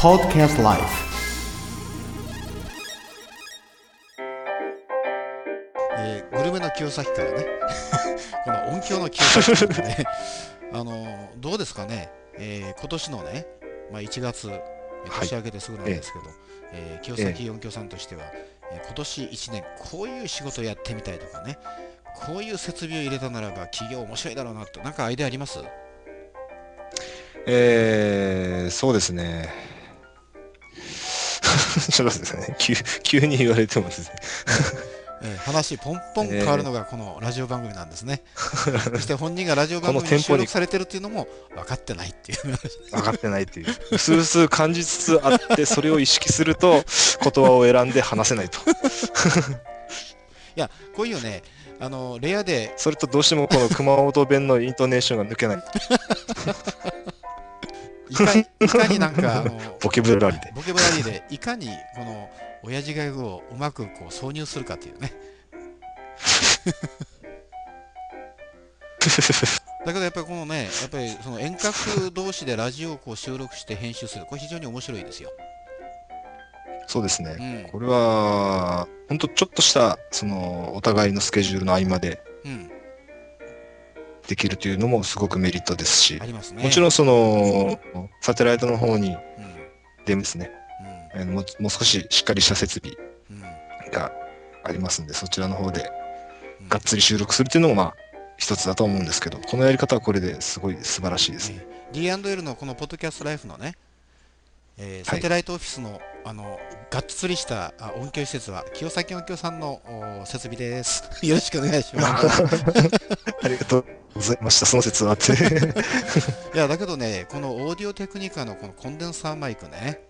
Podcast Life. えーグルメの清崎からね。この音響の清崎からね。あのーどうですかね、えー今年のね、まあ、1月、年明けてすぐなんですけど、えー清崎音響さんとしては、えー今年1年こういう仕事をやってみたいとかね。こういう設備を入れたならば企業面白いだろうなと。なんかアイデアあります？えー、そうですね。ちょっとですね、急急に言われてもですね。えー話ポンポン変わるのがこのラジオ番組なんですね。そして本人がラジオ番組に収録されてるっていうのも 分かってないっていう。分かってないっていう。うすうす感じつつあって、それを意識すると、言葉を選んで話せないと。いや、こういうね、あのレアでそれとどうしてもこの熊本弁のイントネーションが抜けない。いかにいかになんかあのボキャブラリーで。ボキャブラリーでいかにこの親父ギャグをうまくこう挿入するかっていうね。だけどやっぱりこのね、やっぱりその遠隔同士でラジオをこう収録して編集する、これ非常に面白いですよ。そうですね。うん。これは、本当ちょっとした、その、お互いのスケジュールの合間でうん。できるというのもすごくメリットですしね。もちろんその、サテライトの方にうん。でですね、うん。もうもう少ししっかりした設備うん。がありますんで、そちらの方でうんがっつり収録するっていうのもまあ一つだと思うんですけど、このやり方はこれですごい素晴らしいですね。えー D&L のこのポッドキャストライフのね、えーはいサテライトオフィスの、あのがっつりしたあ音響施設は清崎音響さんのお設備です。よろしくお願いします。ありがとうございました。その説はあって。いやだけどね、このオーディオテクニカのこのコンデンサーマイクね、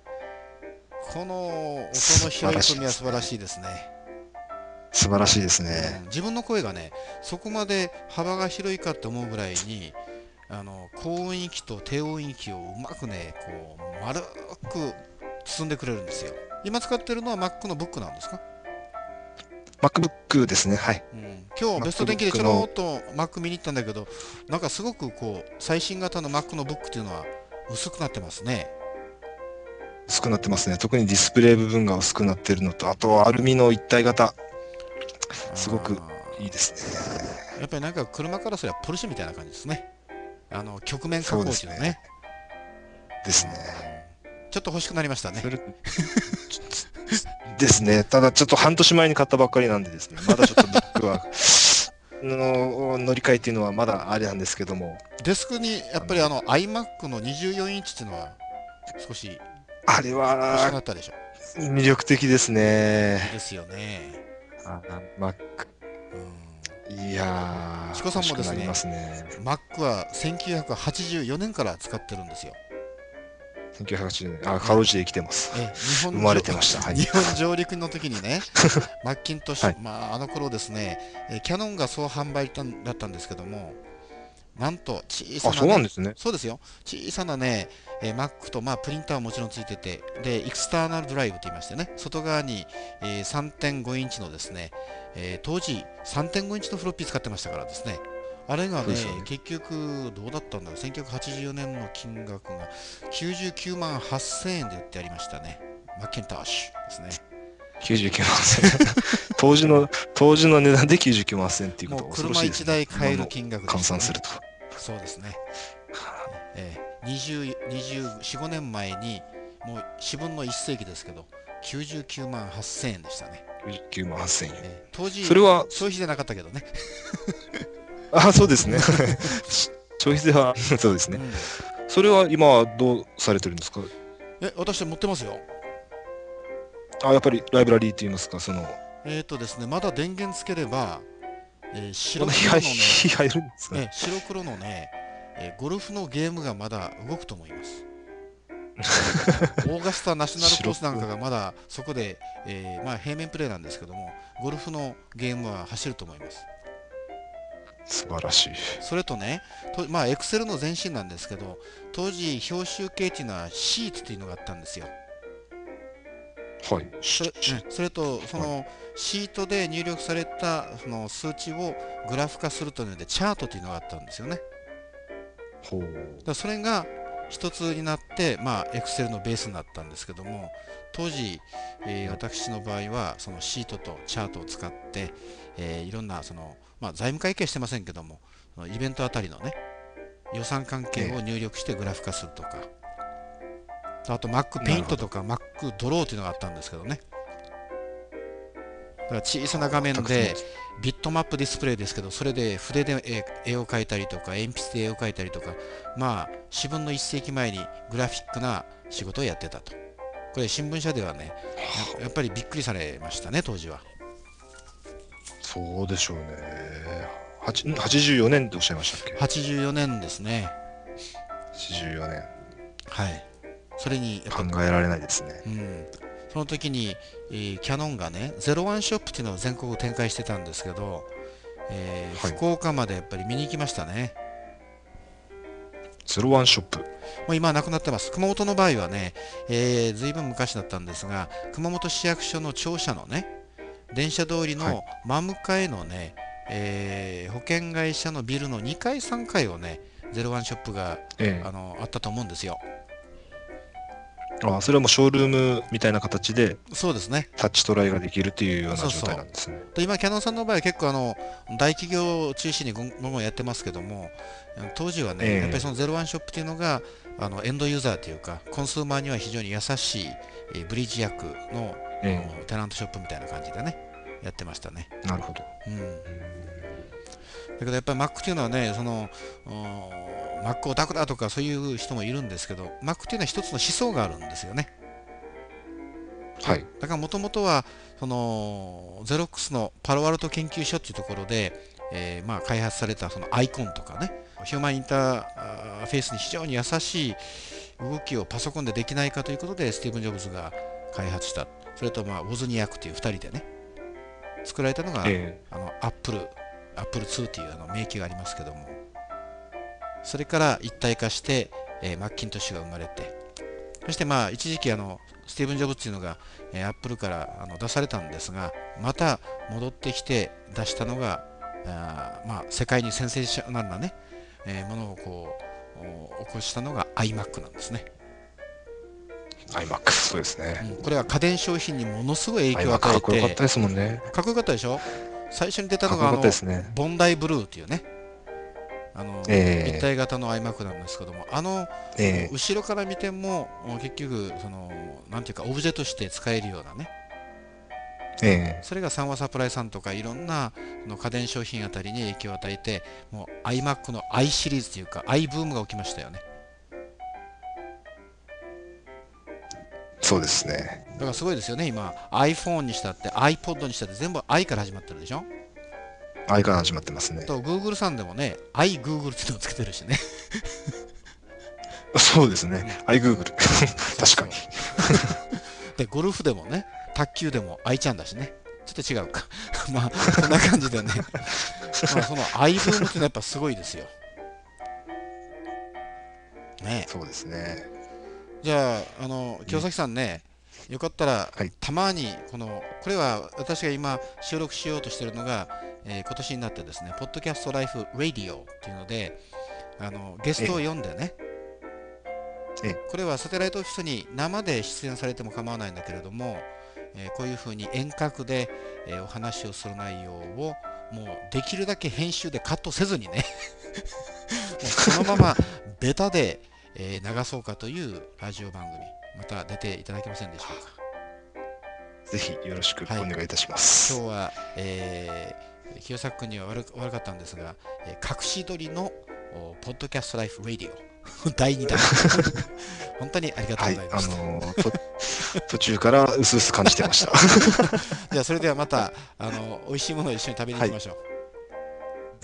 この音の拾い込みは素晴らしいですね。素晴らしいですうんね。自分の声がね、そこまで幅が広いかって思うぐらいに、あの高音域と低音域をうまくね、こう丸く包んでくれるんですよ。今使ってるのは Mac の Book なんですか、MacBook ですね。はい。うん、今日ベスト電気でちょろっと Mac 見に行ったんだけど、なんかすごくこう最新型の Mac の Book っていうのは薄くなってますね。薄くなってますね。特にディスプレイ部分が薄くなってるのと、あとはアルミの一体型。すごくいいですね。やっぱりなんか車からすればポルシェみたいな感じですね。あの曲面加工っていうのね。ですね。ちょっと欲しくなりましたねですね。ただちょっと半年前に買ったばっかりなんでですね、まだちょっと僕は、の乗り換えっていうのはまだあれなんですけども、デスクにやっぱりあの iMac の24インチっていうのは少しあれ欲しくったでしょ？魅力的ですね。ですよね。あ Mac。うんいやー、チコさんもですねすね。Mac は1984年から使ってるんですよ。1980年、あ、かろうじて生きてます。え日本生まれてました。はい。日本上陸の時にね、マッキントッシュ、はいまあ、あの頃ですね、えーキャノンがそう販売だだったんですけども、なんと小さあ、な、そうなんね、ですね。そうですよ、小さなね、えー Mac と、まあ、プリンターはもちろんついてて、で、エクスターナルドライブと言いましてね、外側に、えー3.5インチのですね、えー当時3.5インチのフロッピー使ってましたからですね、あれがねね結局どうだったんだろう、1984年の金額が99万8000円で売ってありましたね、マッキントッシュですね。99万千。当時の、当時の値段で99万千っていうことは恐ろ車1しいですね。台買える金額ね、換算すると。そうですね。えー、20 24、5年前に、もう4分の1世紀ですけど、99万8000円でしたね。99万8000円。えー当時、それは、消費税なかったけどね。あ、そうですね。消費税は、そうですね。うんそれは今はどうされてるんですか？え、私持ってますよ。あ、やっぱりライブラリーって言いますか、その、えっ、とですね、まだ電源つければ、えー白黒のね、入るんですかね白黒のね、えーゴルフのゲームがまだ動くと思います。オーガスタナショナルコースなんかがまだそこで、えーまあ、平面プレーなんですけども、ゴルフのゲームは走ると思います。素晴らしい。それとね、とまあ、エクセルの前身なんですけど、当時、表集計っていうのはシートっていうのがあったんですよ。はい。それ,、うんそれと、そのシートで入力されたその数値をグラフ化するというので、チャートというのがあったんですよね。ほう。だそれが、一つになって、まあ、Excel のベースになったんですけども、当時、えー私の場合は、そのシートとチャートを使って、えーいろんなその、まあ、財務会計してませんけども、イベントあたりのね、予算関係を入力してグラフ化するとか、あと Mac ペイントとか Mac ドローというのがあったんですけどね。だから小さな画面でビットマップディスプレイですけど、それで筆で絵絵を描いたりとか、鉛筆で絵を描いたりとか、まあ、4分の1世紀前にグラフィックな仕事をやってたと。これ、新聞社ではね、ややっぱりびっくりされましたね、当時は。そうでしょうね。はちん84年っておっしゃいましたっけ？84年ですね。?84 年。はい。それに、考えられないですね。うん、その時に、えーキャノンがね、ゼロワンショップっていうのを全国展開してたんですけど、えーはい福岡までやっぱり見に行きましたね。ゼロワンショップ。もう今はなくなってます。熊本の場合はね、えー、ずいぶん昔だったんですが、熊本市役所の庁舎のね、電車通りはいの真向かいのね、えー保険会社のビルの2階、3階をね、ゼロワンショップがええあのあったと思うんですよ。あそれはもうショールームみたいな形でそうですね。タッチトライができるっていうようなそうそう状態なんですね。で今、キャノンさんの場合は結構あの大企業を中心にごんごんごんやってますけども、当時はね、ええやっぱりそのゼロワンショップっていうのがあのエンドユーザーというか、コンスーマーには非常に優しい、えーブリッジ役の、えテナントショップみたいな感じでね、やってましたね。えなるほど。うん、だけどやっぱり Mac っていうのはね、その Mac オタクだとかそういう人もいるんですけど、Mac っていうのは一つの思想があるんですよね。はい。だからもともとはそのゼロックスのパロアルト研究所っていうところで、えーまあ、開発されたそのアイコンとかねヒューマンインターフェースに非常に優しい動きをパソコンでできないかということでスティーブン・ジョブズが開発したそれと、まあ、ウォズニアクという2人でね作られたのが、えあのアップルアップル2っていうあの名機がありますけどもそれから一体化して、えーマッキントッシュが生まれてそしてまあ一時期あのスティーブン・ジョブズっていうのが、えーアップルからあの出されたんですがまた戻ってきて出したのがあーまあ世界にセンセーショナルなね、えーものをこうお起こしたのが iMac なんですね、え iMac、そうですね。うんこれは家電商品にものすごい影響を与えっこよかってたですもんね。かっこよかったでしょ？最初に出たのがあの。ボンダイブルーっていうねあの、ええ。立体型の iMac なんですけども。あのええ。後ろから見ても結局そのなんていうかオブジェとして使えるようなね。ええ。それが三和サプライさんとかいろんなその家電商品あたりに影響を与えてもう iMac の i シリーズというか i ブームが起きましたよね。そうですね。だからすごいですよね今。iPhone にしたって iPod にしたって全部 i から始まってるでしょ？I から始まってますね。と Google さんでもね iGoogle っていうのをつけてるしね そうですね。iGoogle。確かに。でゴルフでもね卓球でも i ちゃんだしねちょっと違うか まあそんな感じでねまあその i ブームっていうのはやっぱすごいですよねそうですね。じゃああの清崎さんね、よかったら、はい。たまにこのこれは私が今収録しようとしているのが、えー今年になってですねポッドキャストライフラディオっていうのであのゲストを呼んでねええ。これはサテライトオフィスに生で出演されても構わないんだけれども、えーこういうふうに遠隔で、えーお話をする内容をもうできるだけ編集でカットせずにね もうそのままベタで、えー流そうかというラジオ番組また出ていただけませんでしょうか。ぜひよろしくおはい。願いいたします。今日は、えー、清作君には悪く悪かったんですが、えー隠し撮りのおポッドキャストライフラディオ。第2弾。本当にありがとうはい、あございました、のーと 途中から薄々感じてました。じゃあそれではまたあの美味しいものを一緒に食べに行きましょう、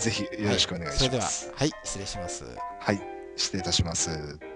ぜひよろしくお願いそれではします。はい。失礼します。はい、失礼いたします。